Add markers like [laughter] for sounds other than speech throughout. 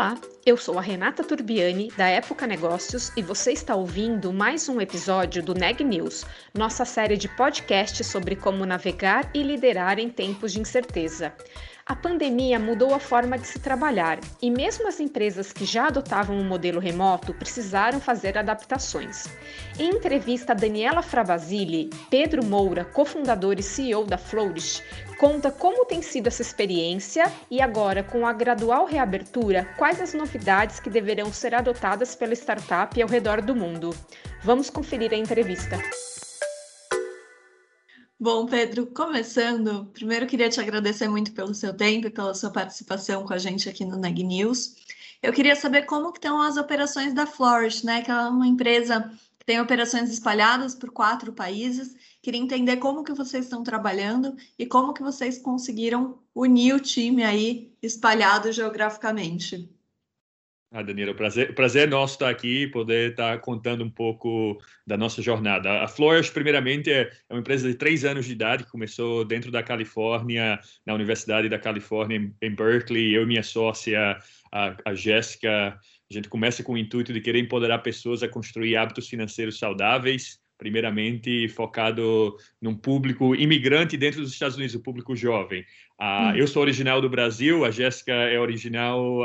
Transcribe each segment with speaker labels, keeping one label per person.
Speaker 1: Olá, eu sou a Renata Turbiani, da Época Negócios, e você está ouvindo mais um episódio do Neg News, nossa série de podcasts sobre como navegar e liderar em tempos de incerteza. A pandemia mudou a forma de se trabalhar e, mesmo as empresas que já adotavam um modelo remoto precisaram fazer adaptações. Em entrevista a Daniela Fravasili, Pedro Moura, cofundador e CEO da Flourish, conta como tem sido essa experiência e, agora, com a gradual reabertura, quais as novidades que deverão ser adotadas pela startup ao redor do mundo. Vamos conferir a entrevista.
Speaker 2: Bom, Pedro, começando, primeiro queria te agradecer muito pelo seu tempo e pela sua participação com a gente aqui no Neg News. Eu queria saber como que estão as operações da Flourish, né? Que é uma empresa que tem operações espalhadas por quatro países. Queria entender como que vocês estão trabalhando e como que vocês conseguiram unir o time aí espalhado geograficamente.
Speaker 3: Ah, Danilo, prazer, prazer nosso estar aqui poder estar contando um pouco da nossa jornada. A Flourish, primeiramente, é, é uma empresa de três anos de idade que começou dentro da Califórnia, na Universidade da Califórnia, em Berkeley. Eu e minha sócia, a, a Jéssica, a gente começa com o intuito de querer empoderar pessoas a construir hábitos financeiros saudáveis, primeiramente focado num público imigrante dentro dos Estados Unidos, o público jovem. Uh, Eu sou original do Brasil, a Jéssica é original,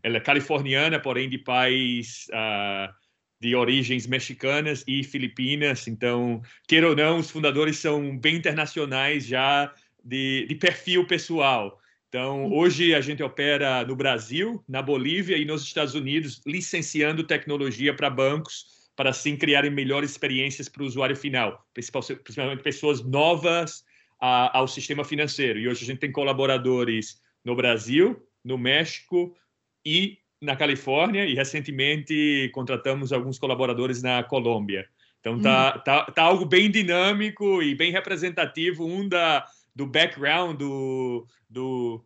Speaker 3: ela é californiana, porém de pais uh, de origens mexicanas e filipinas. Então, queira ou não, os fundadores são bem internacionais já de, de perfil pessoal. Então, hoje a gente opera no Brasil, na Bolívia e nos Estados Unidos, licenciando tecnologia para bancos para assim criarem melhores experiências para o usuário final, principalmente pessoas novas a, ao sistema financeiro. E hoje a gente tem colaboradores no Brasil, no México e na Califórnia, e recentemente contratamos alguns colaboradores na Colômbia. Então tá, hum. tá, tá algo bem dinâmico e bem representativo, um da, do background, do, do,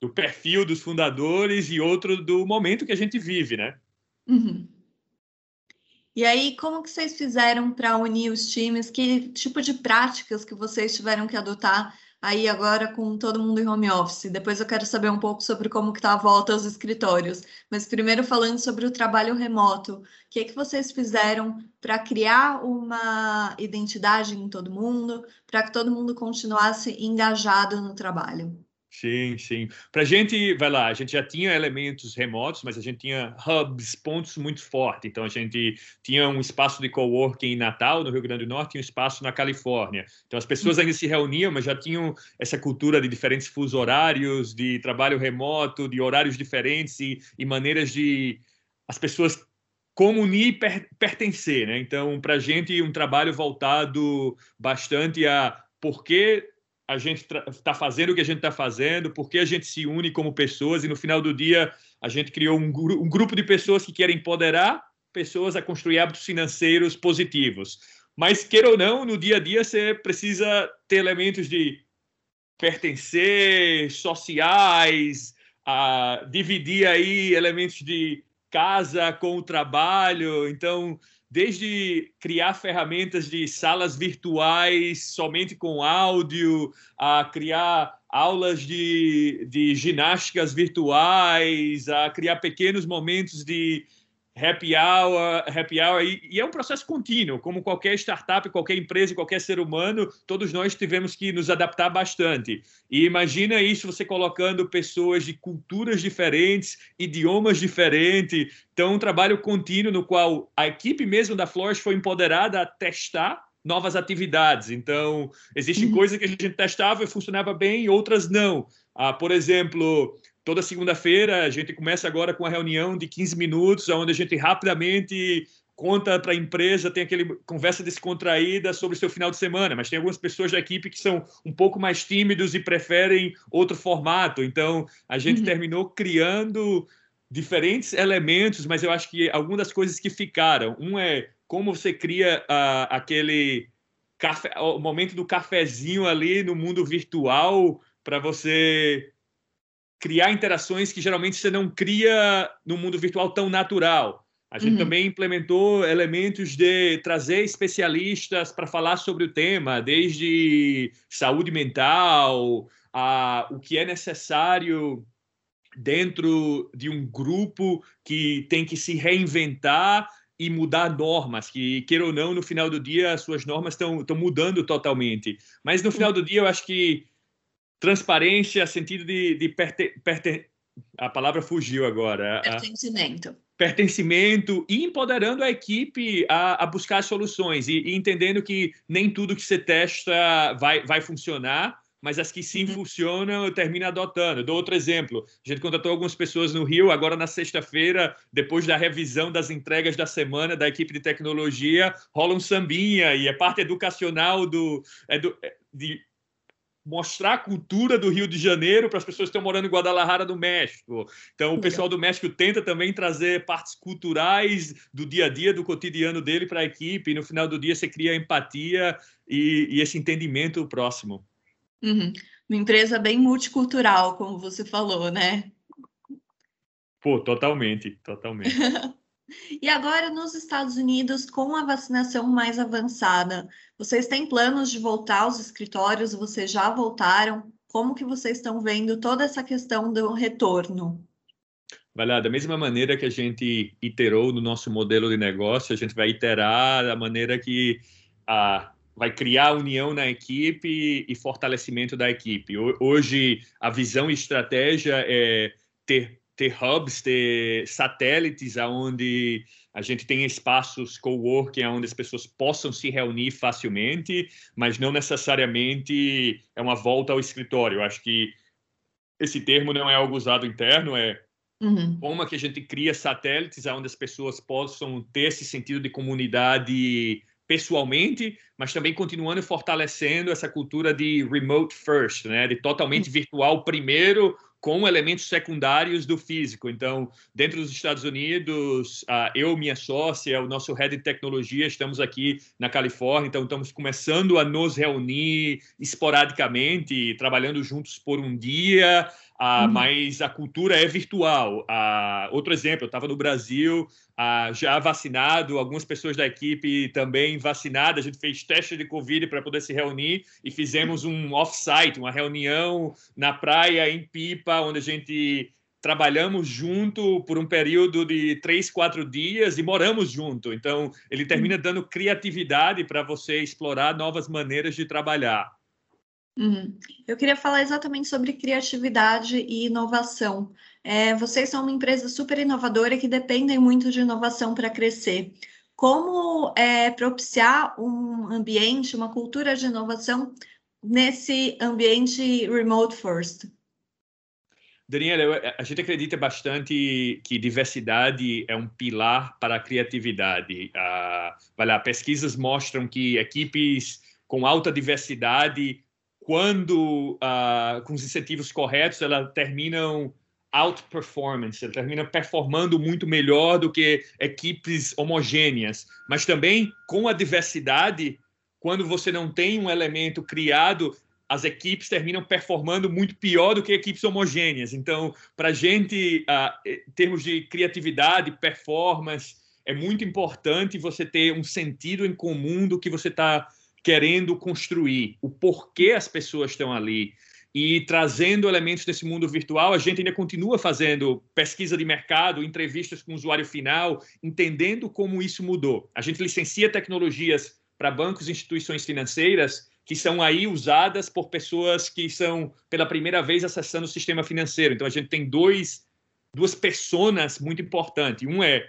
Speaker 3: do perfil dos fundadores e outro do momento que a gente vive, né?
Speaker 2: Uhum. E aí, como que vocês fizeram para unir os times? Que tipo de práticas que vocês tiveram que adotar aí agora com todo mundo em home office? Depois eu quero saber um pouco sobre como que está a volta aos escritórios. Mas primeiro falando sobre o trabalho remoto, o que, que vocês fizeram para criar uma identidade em todo mundo, para que todo mundo continuasse engajado no trabalho?
Speaker 3: Sim, sim. Para a gente, vai lá, a gente já tinha elementos remotos, mas a gente tinha hubs, pontos muito fortes. Então, a gente tinha um espaço de coworking em Natal, no Rio Grande do Norte, e um espaço na Califórnia. Então, as pessoas ainda se reuniam, mas já tinham essa cultura de diferentes fusos horários, de trabalho remoto, de horários diferentes e, e maneiras de as pessoas comunir e per, pertencer, né? Então, para a gente, um trabalho voltado bastante a por que a gente está fazendo o que a gente está fazendo, porque a gente se une como pessoas e no final do dia a gente criou um, um grupo de pessoas que querem empoderar pessoas a construir hábitos financeiros positivos. Mas, queira ou não, no dia a dia você precisa ter elementos de pertencer, sociais, a dividir aí elementos de casa com o trabalho. Então, desde criar ferramentas de salas virtuais somente com áudio, a criar aulas de, de ginásticas virtuais, a criar pequenos momentos de happy hour, happy hour e, e, é um processo contínuo, como qualquer startup, qualquer empresa, qualquer ser humano, todos nós tivemos que nos adaptar bastante. E imagina isso você colocando pessoas de culturas diferentes, idiomas diferentes. Então, um trabalho contínuo no qual a equipe mesmo da Flores foi empoderada a testar novas atividades. Então, existem uhum. coisas que a gente testava e funcionava bem, outras não. Ah, por exemplo, toda segunda-feira a gente começa agora com a reunião de 15 minutos, onde a gente rapidamente conta para a empresa, tem aquele conversa descontraída sobre o seu final de semana, mas tem algumas pessoas da equipe que são um pouco mais tímidos e preferem outro formato. Então, a gente uhum. terminou criando diferentes elementos, mas eu acho que algumas das coisas que ficaram, um é como você cria uh, aquele café, o momento do cafezinho ali no mundo virtual para você criar interações que geralmente você não cria no mundo virtual tão natural. A gente uhum. também implementou elementos de trazer especialistas para falar sobre o tema, desde saúde mental, a, o que é necessário dentro de um grupo que tem que se reinventar e mudar normas, que, queira ou não, no final do dia, as suas normas estão mudando totalmente. Mas no final do dia, eu acho que transparência, sentido de, de perte, perte, a palavra fugiu agora.
Speaker 2: Pertencimento. A,
Speaker 3: pertencimento e empoderando a equipe a, a buscar soluções e, e, entendendo que nem tudo que você testa vai, vai funcionar, mas as que sim uhum. funcionam, eu termino adotando. Eu dou outro exemplo. A gente contratou algumas pessoas no Rio, agora na sexta-feira, depois da revisão das entregas da semana da equipe de tecnologia, rola um sambinha e é parte educacional do, é do é de mostrar a cultura do Rio de Janeiro para as pessoas que estão morando em Guadalajara, no México. Então, o pessoal do México tenta também trazer partes culturais do dia a dia, do cotidiano dele para a equipe, e no final do dia você cria empatia e, e esse entendimento próximo.
Speaker 2: Uhum. Uma empresa bem multicultural, como você falou, né?
Speaker 3: Pô, totalmente, totalmente. [laughs]
Speaker 2: E agora, nos Estados Unidos, com a vacinação mais avançada, vocês têm planos de voltar aos escritórios? Vocês já voltaram? Como que vocês estão vendo toda essa questão do retorno?
Speaker 3: Vai lá, da mesma maneira que a gente iterou no nosso modelo de negócio, a gente vai iterar da maneira que a, vai criar união na equipe e fortalecimento da equipe. Hoje, a visão e estratégia é ter ter hubs, ter satélites aonde a gente tem espaços coworking onde as pessoas possam se reunir facilmente, mas não necessariamente é uma volta ao escritório. Eu acho que esse termo não é algo usado interno, é uhum. como é que a gente cria satélites onde as pessoas possam ter esse sentido de comunidade pessoalmente, mas também continuando fortalecendo essa cultura de remote first, né, de totalmente uhum. virtual primeiro, com elementos secundários do físico. Então, dentro dos Estados Unidos, eu, minha sócia, o nosso head de tecnologia, estamos aqui na Califórnia, então estamos começando a nos reunir esporadicamente, trabalhando juntos por um dia, uh, uhum. mas a cultura é virtual. Uh, outro exemplo, eu estava no Brasil, ah, já vacinado, algumas pessoas da equipe também vacinadas. A gente fez teste de Covid para poder se reunir e fizemos um off-site, uma reunião na praia, em Pipa, onde a gente trabalhamos junto por um período de três, quatro dias e moramos junto. Então, ele termina dando criatividade para você explorar novas maneiras de trabalhar.
Speaker 2: Uhum. Eu queria falar exatamente sobre criatividade e inovação. É, vocês são uma empresa super inovadora que dependem muito de inovação para crescer. Como é, propiciar um ambiente, uma cultura de inovação nesse ambiente remote first?
Speaker 3: Daniela, a gente acredita bastante que diversidade é um pilar para a criatividade. Ah, vai lá, pesquisas mostram que equipes com alta diversidade quando uh, com os incentivos corretos, elas terminam outperformance, ela termina performando muito melhor do que equipes homogêneas. Mas também com a diversidade, quando você não tem um elemento criado, as equipes terminam performando muito pior do que equipes homogêneas. Então, para a gente, uh, em termos de criatividade, performance, é muito importante você ter um sentido em comum do que você está querendo construir, o porquê as pessoas estão ali e trazendo elementos desse mundo virtual, a gente ainda continua fazendo pesquisa de mercado, entrevistas com o usuário final, entendendo como isso mudou. A gente licencia tecnologias para bancos e instituições financeiras que são aí usadas por pessoas que são pela primeira vez acessando o sistema financeiro. Então a gente tem dois duas personas muito importantes. Um é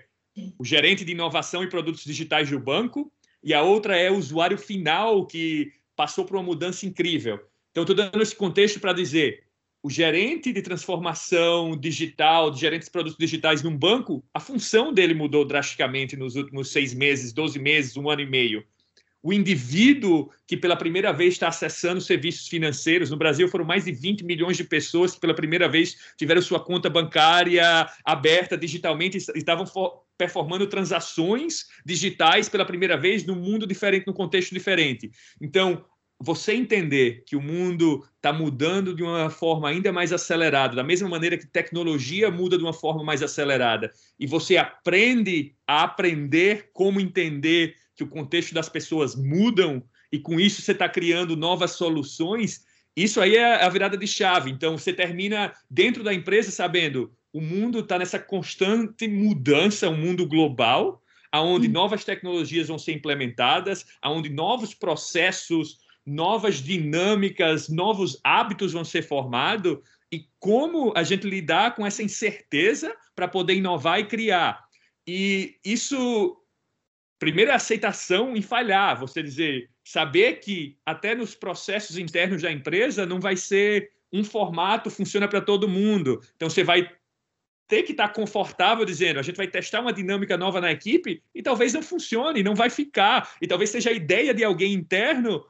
Speaker 3: o gerente de inovação e produtos digitais do banco e a outra é o usuário final que passou por uma mudança incrível. Então, estou dando esse contexto para dizer: o gerente de transformação digital, de gerentes de produtos digitais num banco, a função dele mudou drasticamente nos últimos seis meses, doze meses, um ano e meio. O indivíduo que pela primeira vez está acessando serviços financeiros, no Brasil foram mais de 20 milhões de pessoas que pela primeira vez tiveram sua conta bancária aberta digitalmente e estavam performando transações digitais pela primeira vez num mundo diferente, num contexto diferente. Então, você entender que o mundo está mudando de uma forma ainda mais acelerada, da mesma maneira que tecnologia muda de uma forma mais acelerada, e você aprende a aprender como entender que o contexto das pessoas mudam, e com isso você está criando novas soluções, isso aí é a virada de chave. Então, você termina dentro da empresa sabendo o mundo está nessa constante mudança, um mundo global, aonde hum. novas tecnologias vão ser implementadas, aonde novos processos novas dinâmicas, novos hábitos vão ser formados e como a gente lidar com essa incerteza para poder inovar e criar. E isso, primeiro, é aceitação em falhar, você dizer, saber que até nos processos internos da empresa não vai ser um formato funciona para todo mundo. Então você vai ter que estar confortável dizendo, a gente vai testar uma dinâmica nova na equipe e talvez não funcione, não vai ficar, e talvez seja a ideia de alguém interno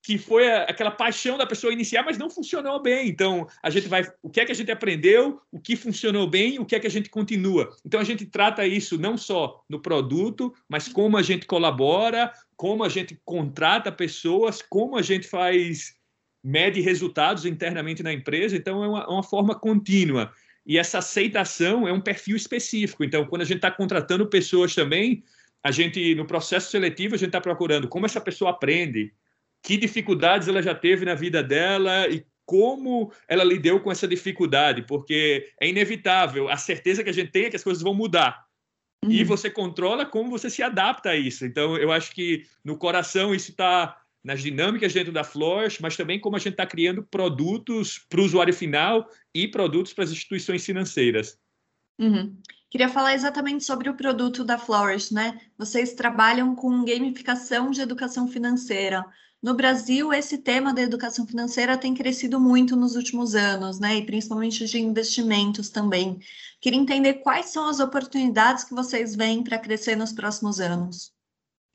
Speaker 3: que foi aquela paixão da pessoa iniciar, mas não funcionou bem. Então, a gente vai. O que é que a gente aprendeu, o que funcionou bem, o que é que a gente continua. Então, a gente trata isso não só no produto, mas como a gente colabora, como a gente contrata pessoas, como a gente faz. mede resultados internamente na empresa. Então, é uma, uma forma contínua. E essa aceitação é um perfil específico. Então, quando a gente está contratando pessoas também, a gente, no processo seletivo, a gente está procurando como essa pessoa aprende, que dificuldades ela já teve na vida dela e como ela lidou com essa dificuldade, porque é inevitável. A certeza que a gente tem é que as coisas vão mudar. Uhum. E você controla como você se adapta a isso. Então, eu acho que no coração isso está nas dinâmicas dentro da Flourish, mas também como a gente está criando produtos para o usuário final e produtos para as instituições financeiras.
Speaker 2: Uhum. Queria falar exatamente sobre o produto da Flourish, né? Vocês trabalham com gamificação de educação financeira. No Brasil, esse tema da educação financeira tem crescido muito nos últimos anos, né? E principalmente de investimentos também. Queria entender quais são as oportunidades que vocês veem para crescer nos próximos anos.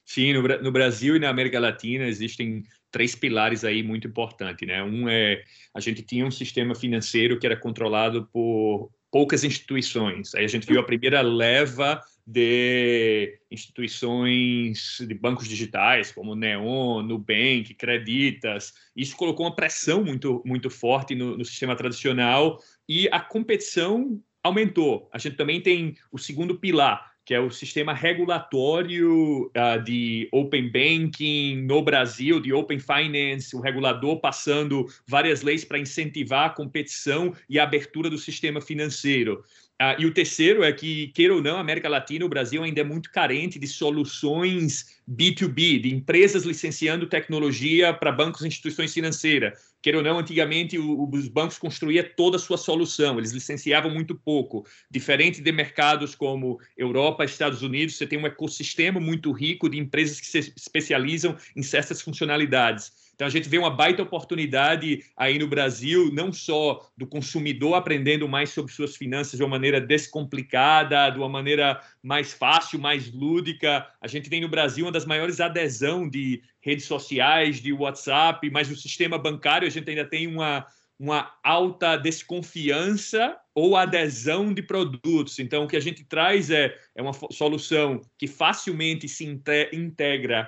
Speaker 3: Sim, no, no, Brasil e na América Latina existem três pilares aí muito importantes, né? Um é a gente tinha um sistema financeiro que era controlado por poucas instituições. Aí a gente viu a primeira leva de instituições de bancos digitais, como Neon, Nubank, Creditas. Isso colocou uma pressão muito, muito forte no, no sistema tradicional e a competição aumentou. A gente também tem o segundo pilar, que é o sistema regulatório uh, de Open Banking no Brasil, de Open Finance, o regulador passando várias leis para incentivar a competição e a abertura do sistema financeiro. Ah, e o terceiro é que, queira ou não, a América Latina, o Brasil ainda é muito carente de soluções B2B, de empresas licenciando tecnologia para bancos e instituições financeiras. Queira ou não, antigamente os bancos construíam toda a sua solução, eles licenciavam muito pouco. Diferente de mercados como Europa, Estados Unidos, você tem um ecossistema muito rico de empresas que se especializam em certas funcionalidades. Então a gente vê uma baita oportunidade aí no Brasil, não só do consumidor aprendendo mais sobre suas finanças de uma maneira descomplicada, de uma maneira mais fácil, mais lúdica. A gente tem no Brasil uma das maiores adesão de redes sociais, de WhatsApp, mas no sistema bancário a gente ainda tem uma uma alta desconfiança ou adesão de produtos. Então, o que a gente traz é, é uma solução que facilmente se integra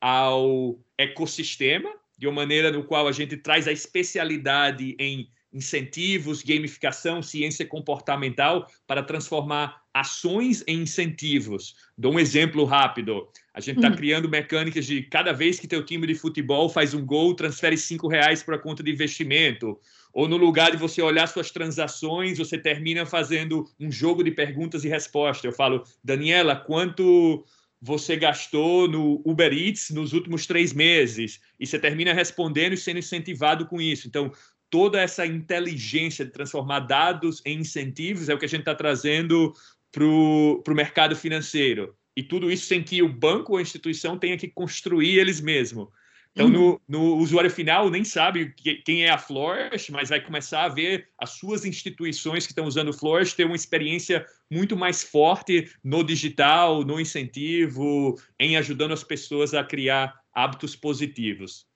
Speaker 3: ao ecossistema, de uma maneira no qual a gente traz a especialidade em incentivos, gamificação, ciência comportamental para transformar ações em incentivos. Dou um exemplo rápido. A gente está hum. criando mecânicas de cada vez que teu time de futebol faz um gol, transfere cinco reais para a conta de investimento. Ou no lugar de você olhar suas transações, você termina fazendo um jogo de perguntas e respostas. Eu falo, Daniela, quanto você gastou no Uber Eats nos últimos três meses e você termina respondendo e sendo incentivado com isso. Então, toda essa inteligência de transformar dados em incentivos é o que a gente está trazendo para o mercado financeiro. E tudo isso sem que o banco ou a instituição tenha que construir eles mesmos. Então, uhum. no, no, usuário final, nem sabe quem é a Flourish, mas vai começar a ver as suas instituições que estão usando o Flourish ter uma experiência muito mais forte no digital, no incentivo, em ajudando as pessoas a criar hábitos positivos.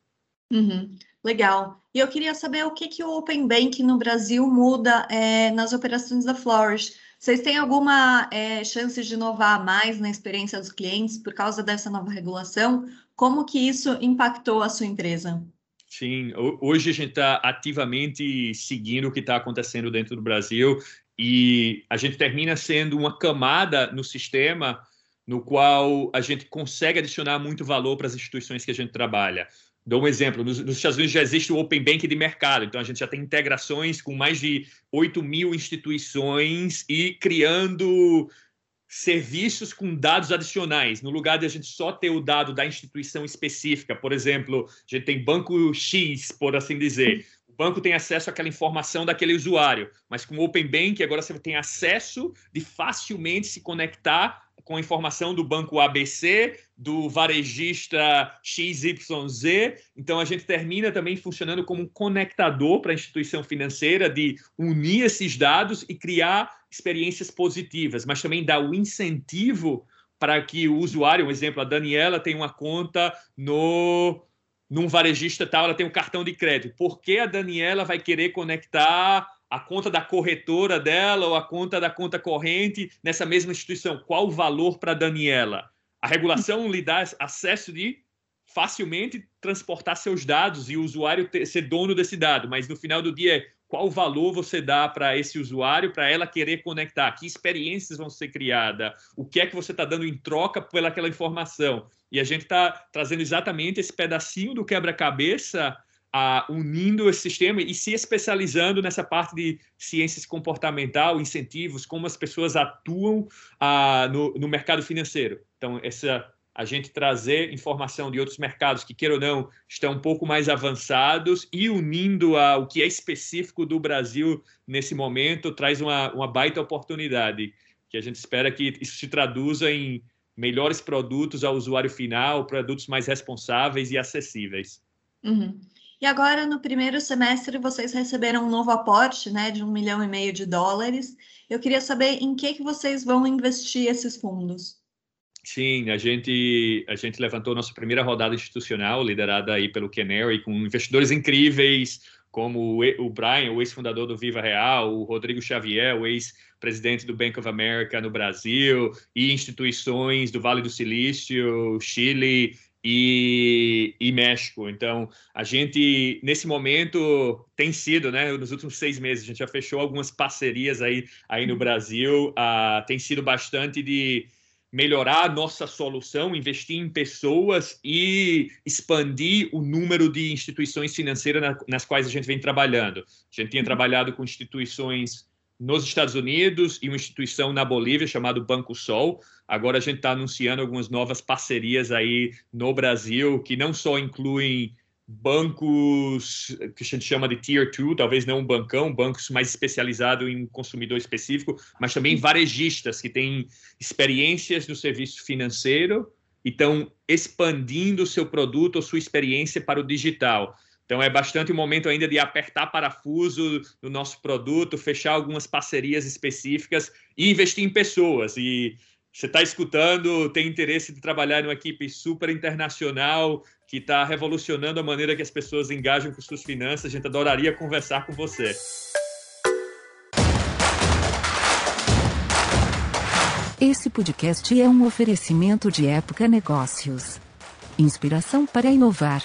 Speaker 2: Uhum. Legal. E eu queria saber o que, que o Open Bank no Brasil muda é, nas operações da Flourish. Vocês têm alguma é, chance de inovar mais na experiência dos clientes por causa dessa nova regulação? Como que isso impactou a sua empresa?
Speaker 3: Sim, hoje a gente está ativamente seguindo o que está acontecendo dentro do Brasil e a gente termina sendo uma camada no sistema no qual a gente consegue adicionar muito valor para as instituições que a gente trabalha. Dou um exemplo: nos, nos, Estados Unidos já existe o Open Bank de mercado, então a gente já tem integrações com mais de 8 mil instituições e criando serviços com dados adicionais, no lugar de a gente só ter o dado da instituição específica. Por exemplo, a gente tem banco X, por assim dizer. O banco tem acesso àquela informação daquele usuário, mas com o Open Bank agora você tem acesso de facilmente se conectar com informação do banco ABC, do varejista XYZ. Então, a gente termina também funcionando como um conectador para a instituição financeira de unir esses dados e criar experiências positivas, mas também dar o incentivo para que o usuário, um exemplo, a Daniela tem uma conta no num varejista tal, ela tem um cartão de crédito. Por que a Daniela vai querer conectar a conta da corretora dela ou a conta da conta corrente nessa mesma instituição. Qual o valor para Daniela? A regulação lhe dá acesso de facilmente transportar seus dados e o usuário ter, ser dono desse dado, mas no final do dia, qual valor você dá para esse usuário, para ela querer conectar? Que experiências vão ser criadas? O que é que você está dando em troca pelaquela informação? E a gente está trazendo exatamente esse pedacinho do quebra-cabeça unindo esse sistema e se especializando nessa parte de ciências comportamental, incentivos, como as pessoas atuam no, no mercado financeiro. Então, essa a gente trazer informação de outros mercados que, queira ou não, estão um pouco mais avançados e unindo ao que é específico do Brasil nesse momento, traz uma, uma baita oportunidade, que a gente espera que isso se traduza em melhores produtos ao usuário final, produtos mais responsáveis e acessíveis.
Speaker 2: Uhum. E agora, no primeiro semestre, vocês receberam um novo aporte né, de um milhão e meio de dólares. Eu queria saber em que, que vocês vão investir esses fundos.
Speaker 3: Sim, a gente, a gente levantou nossa primeira rodada institucional, liderada aí pelo Canary, com investidores incríveis, como o Brian, o ex-fundador do Viva Real, o Rodrigo Xavier, o ex-presidente do Bank of America no Brasil, e instituições do Vale do Silício, Chile e, e, México. Então, a gente, nesse momento, tem sido, né, nos últimos seis meses, a gente já fechou algumas parcerias aí, aí no Brasil, uh, tem sido bastante de melhorar a nossa solução, investir em pessoas e expandir o número de instituições financeiras na, nas quais a gente vem trabalhando. A gente tinha trabalhado com instituições nos Estados Unidos e uma instituição na Bolívia chamada Banco Sol. Agora a gente está anunciando algumas novas parcerias aí no Brasil que não só incluem bancos que a gente chama de Tier 2, talvez não um bancão, bancos mais especializados em um consumidor específico, mas também varejistas que têm experiências no serviço financeiro e estão expandindo o seu produto ou sua experiência para o digital. Então é bastante o momento ainda de apertar parafuso no nosso produto, fechar algumas parcerias específicas e investir em pessoas. E você está escutando, tem interesse de trabalhar em uma equipe super internacional que está revolucionando a maneira que as pessoas engajam com suas finanças, a gente adoraria conversar com você.
Speaker 4: Esse podcast é um oferecimento de Época Negócios. Inspiração para inovar.